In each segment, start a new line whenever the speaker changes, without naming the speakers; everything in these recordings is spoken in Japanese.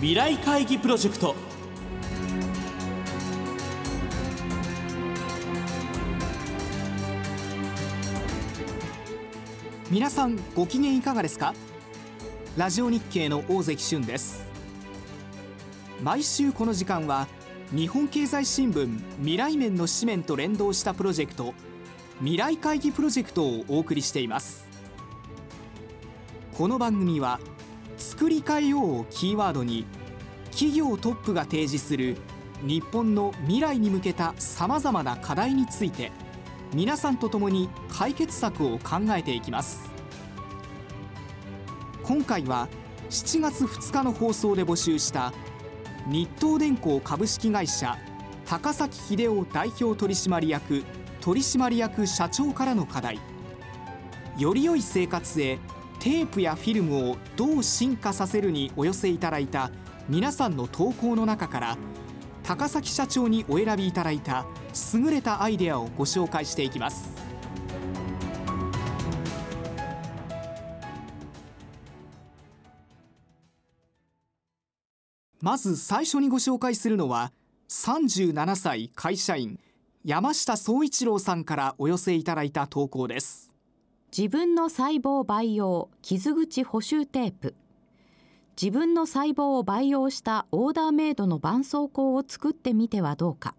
未来会議プロジェクト。
皆さんご機嫌いかがですか？ラジオ日経の大関俊です。毎週この時間は日本経済新聞未来面の紙面と連動したプロジェクト未来会議プロジェクトをお送りしています。この番組は作り変えようをキーワードに企業トップが提示する日本の未来に向けたさまざまな課題について皆さんと共に解決策を考えていきます。今回は7月2日の放送で募集した日東電工株式会社高崎秀夫代表取締役取締役社長からの課題。より良い生活へテープやフィルムをどう進化させるにお寄せいただいた皆さんの投稿の中から高崎社長にお選びいただいた優れたアイデアをご紹介していきます。まず最初にご紹介するのは37歳会社員山下総一郎さんからお寄せいただいた投稿です。
自分の細胞培養傷口補修テープ。自分の細胞を培養したオーダーメイドの絆創膏を作ってみてはどうか。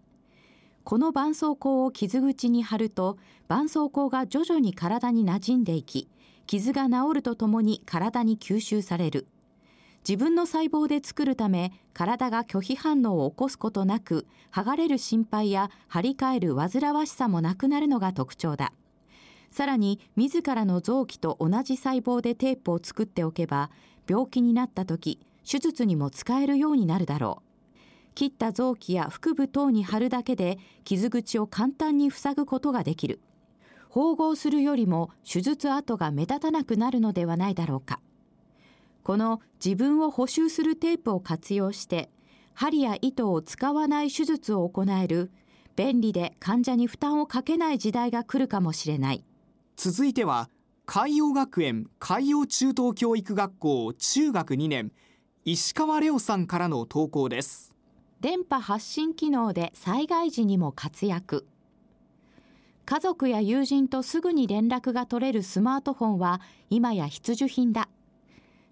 この絆創膏を傷口に貼ると絆創膏が徐々に体に馴染んでいき傷が治るとともに体に吸収される。自分の細胞で作るため体が拒否反応を起こすことなく剥がれる心配や張り替える煩わしさもなくなるのが特徴だ。さらに自らの臓器と同じ細胞でテープを作っておけば病気になった時手術にも使えるようになるだろう。切った臓器や腹部等に貼るだけで傷口を簡単に塞ぐことができる。縫合するよりも手術跡が目立たなくなるのではないだろうか。この自分を補修するテープを活用して針や糸を使わない手術を行える便利で患者に負担をかけない時代が来るかもしれない。
続いては海洋学園海洋中等教育学校中学2年石川レオさんからの投稿です。
電波発信機能で災害時にも活躍。家族や友人とすぐに連絡が取れるスマートフォンは今や必需品だ。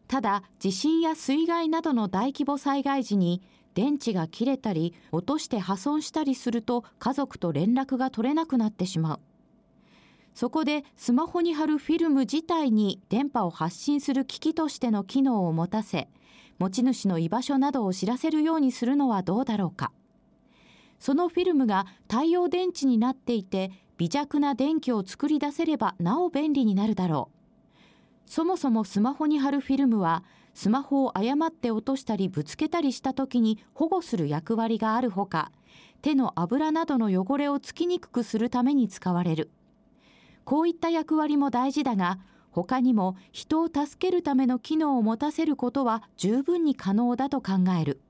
ただ地震や水害などの大規模災害時に電池が切れたり落として破損したりすると家族と連絡が取れなくなってしまう。そこでスマホに貼るフィルム自体に電波を発信する機器としての機能を持たせ持ち主の居場所などを知らせるようにするのはどうだろうか。そのフィルムが太陽電池になっていて微弱な電気を作り出せればなお便利になるだろう。そもそもスマホに貼るフィルムはスマホを誤って落としたりぶつけたりした時に保護する役割があるほか手の油などの汚れをつきにくくするために使われる。こういった役割も大事だが他にも人を助けるための機能を持たせることは十分に可能だと考える。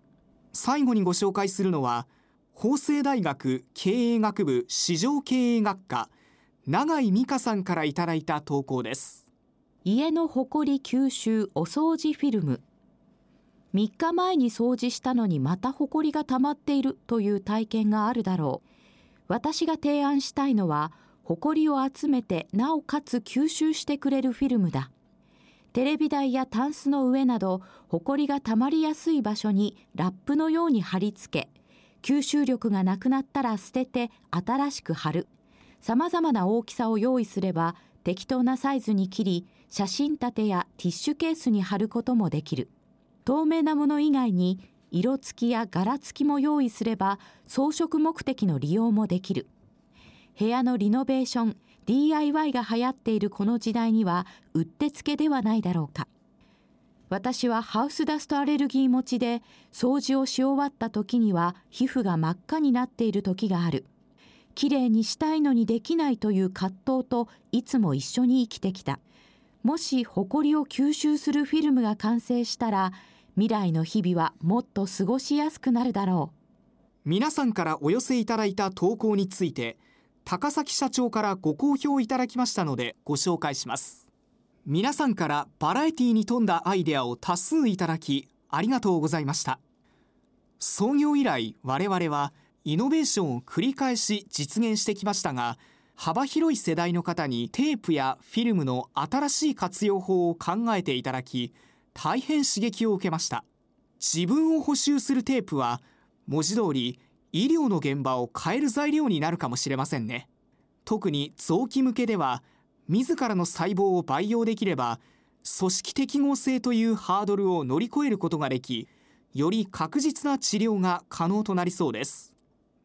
最後にご紹介するのは法政大学経営学部市場経営学科永井美香さんからいただいた投稿です。
家のほこり吸収お掃除フィルム。3日前に掃除したのにまたほこりが溜まっているという体験があるだろう。私が提案したいのはほこりを集めてなおかつ吸収してくれるフィルムだ。テレビ台やタンスの上などほこりが溜まりやすい場所にラップのように貼り付け吸収力がなくなったら捨てて新しく貼る。さまざまな大きさを用意すれば適当なサイズに切り写真立てやティッシュケースに貼ることもできる。透明なもの以外に色付きや柄付きも用意すれば装飾目的の利用もできる。部屋のリノベーション DIY が流行っているこの時代にはうってつけではないだろうか。私はハウスダストアレルギー持ちで掃除をし終わった時には皮膚が真っ赤になっている時がある。きれいにしたいのにできないという葛藤といつも一緒に生きてきた。もし埃を吸収するフィルムが完成したら未来の日々はもっと過ごしやすくなるだろ
う。皆さんからお寄せいただいた投稿について高崎社長からご好評いただきましたのでご紹介します。皆さんからバラエティに富んだアイデアを多数いただきありがとうございました。創業以来我々はイノベーションを繰り返し実現してきましたが幅広い世代の方にテープやフィルムの新しい活用法を考えていただき大変刺激を受けました。自分を補修するテープは文字通り医療の現場を変える材料になるかもしれませんね。特に臓器向けでは自らの細胞を培養できれば組織適合性というハードルを乗り越えることができより確実な治療が可能となりそうです。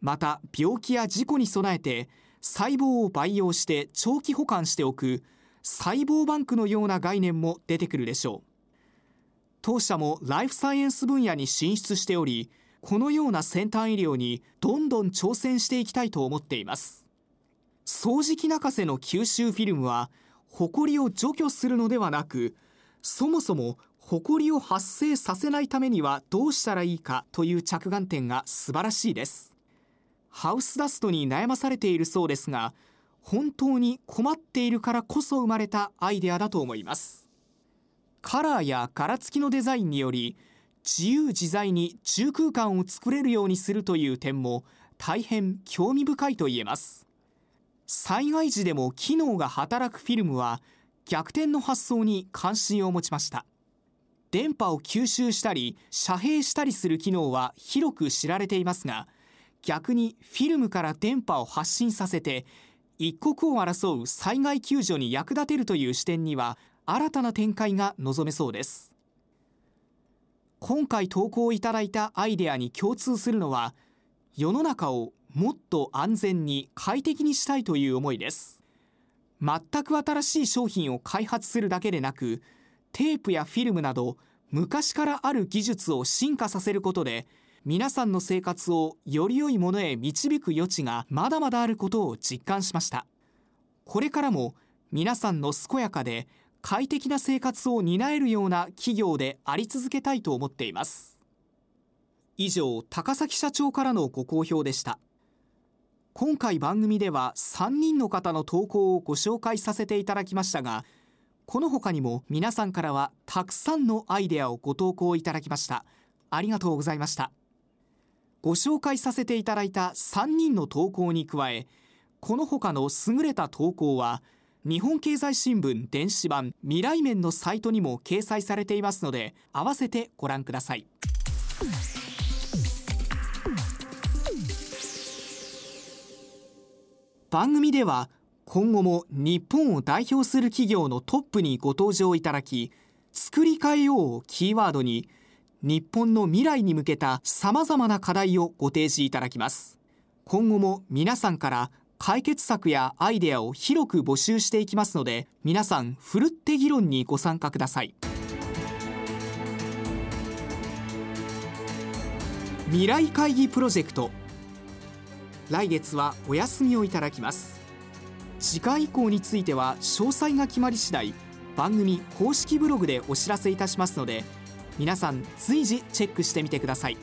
また病気や事故に備えて細胞を培養して長期保管しておく細胞バンクのような概念も出てくるでしょう。当社もライフサイエンス分野に進出しておりこのような先端医療にどんどん挑戦していきたいと思っています。掃除機泣かせの吸収フィルムはホコリを除去するのではなくそもそもホコリを発生させないためにはどうしたらいいかという着眼点が素晴らしいです。ハウスダストに悩まされているそうですが本当に困っているからこそ生まれたアイデアだと思います。カラーや柄付きのデザインにより自由自在に中空間を作れるようにするという点も大変興味深いと言えます。災害時でも機能が働くフィルムは逆転の発想に関心を持ちました。電波を吸収したり遮蔽したりする機能は広く知られていますが逆にフィルムから電波を発信させて一刻を争う災害救助に役立てるという視点には新たな展開が望めそうです。今回投稿いただいたアイデアに共通するのは世の中をもっと安全に快適にしたいという思いです。全く新しい商品を開発するだけでなくテープやフィルムなど昔からある技術を進化させることで皆さんの生活をより良いものへ導く余地がまだまだあることを実感しました。これからも皆さんの健やかで快適な生活を担えるような企業であり続けたいと思っています。以上高崎社長からのご好評でした。今回番組では3人の方の投稿をご紹介させていただきましたがこの他にも皆さんからはたくさんのアイデアをご投稿いただきました。ありがとうございました。ご紹介させていただいた3人の投稿に加えこの他の優れた投稿は日本経済新聞電子版未来面のサイトにも掲載されていますので合わせてご覧ください。番組では今後も日本を代表する企業のトップにご登場いただき作り変えようをキーワードに日本の未来に向けた様々な課題をご提示いただきます。今後も皆さんから解決策やアイデアを広く募集していきますので皆さんふるって議論にご参加ください。未来会議プロジェクト。来月はお休みをいただきます。次回以降については詳細が決まり次第番組公式ブログでお知らせいたしますので皆さん随時チェックしてみてください。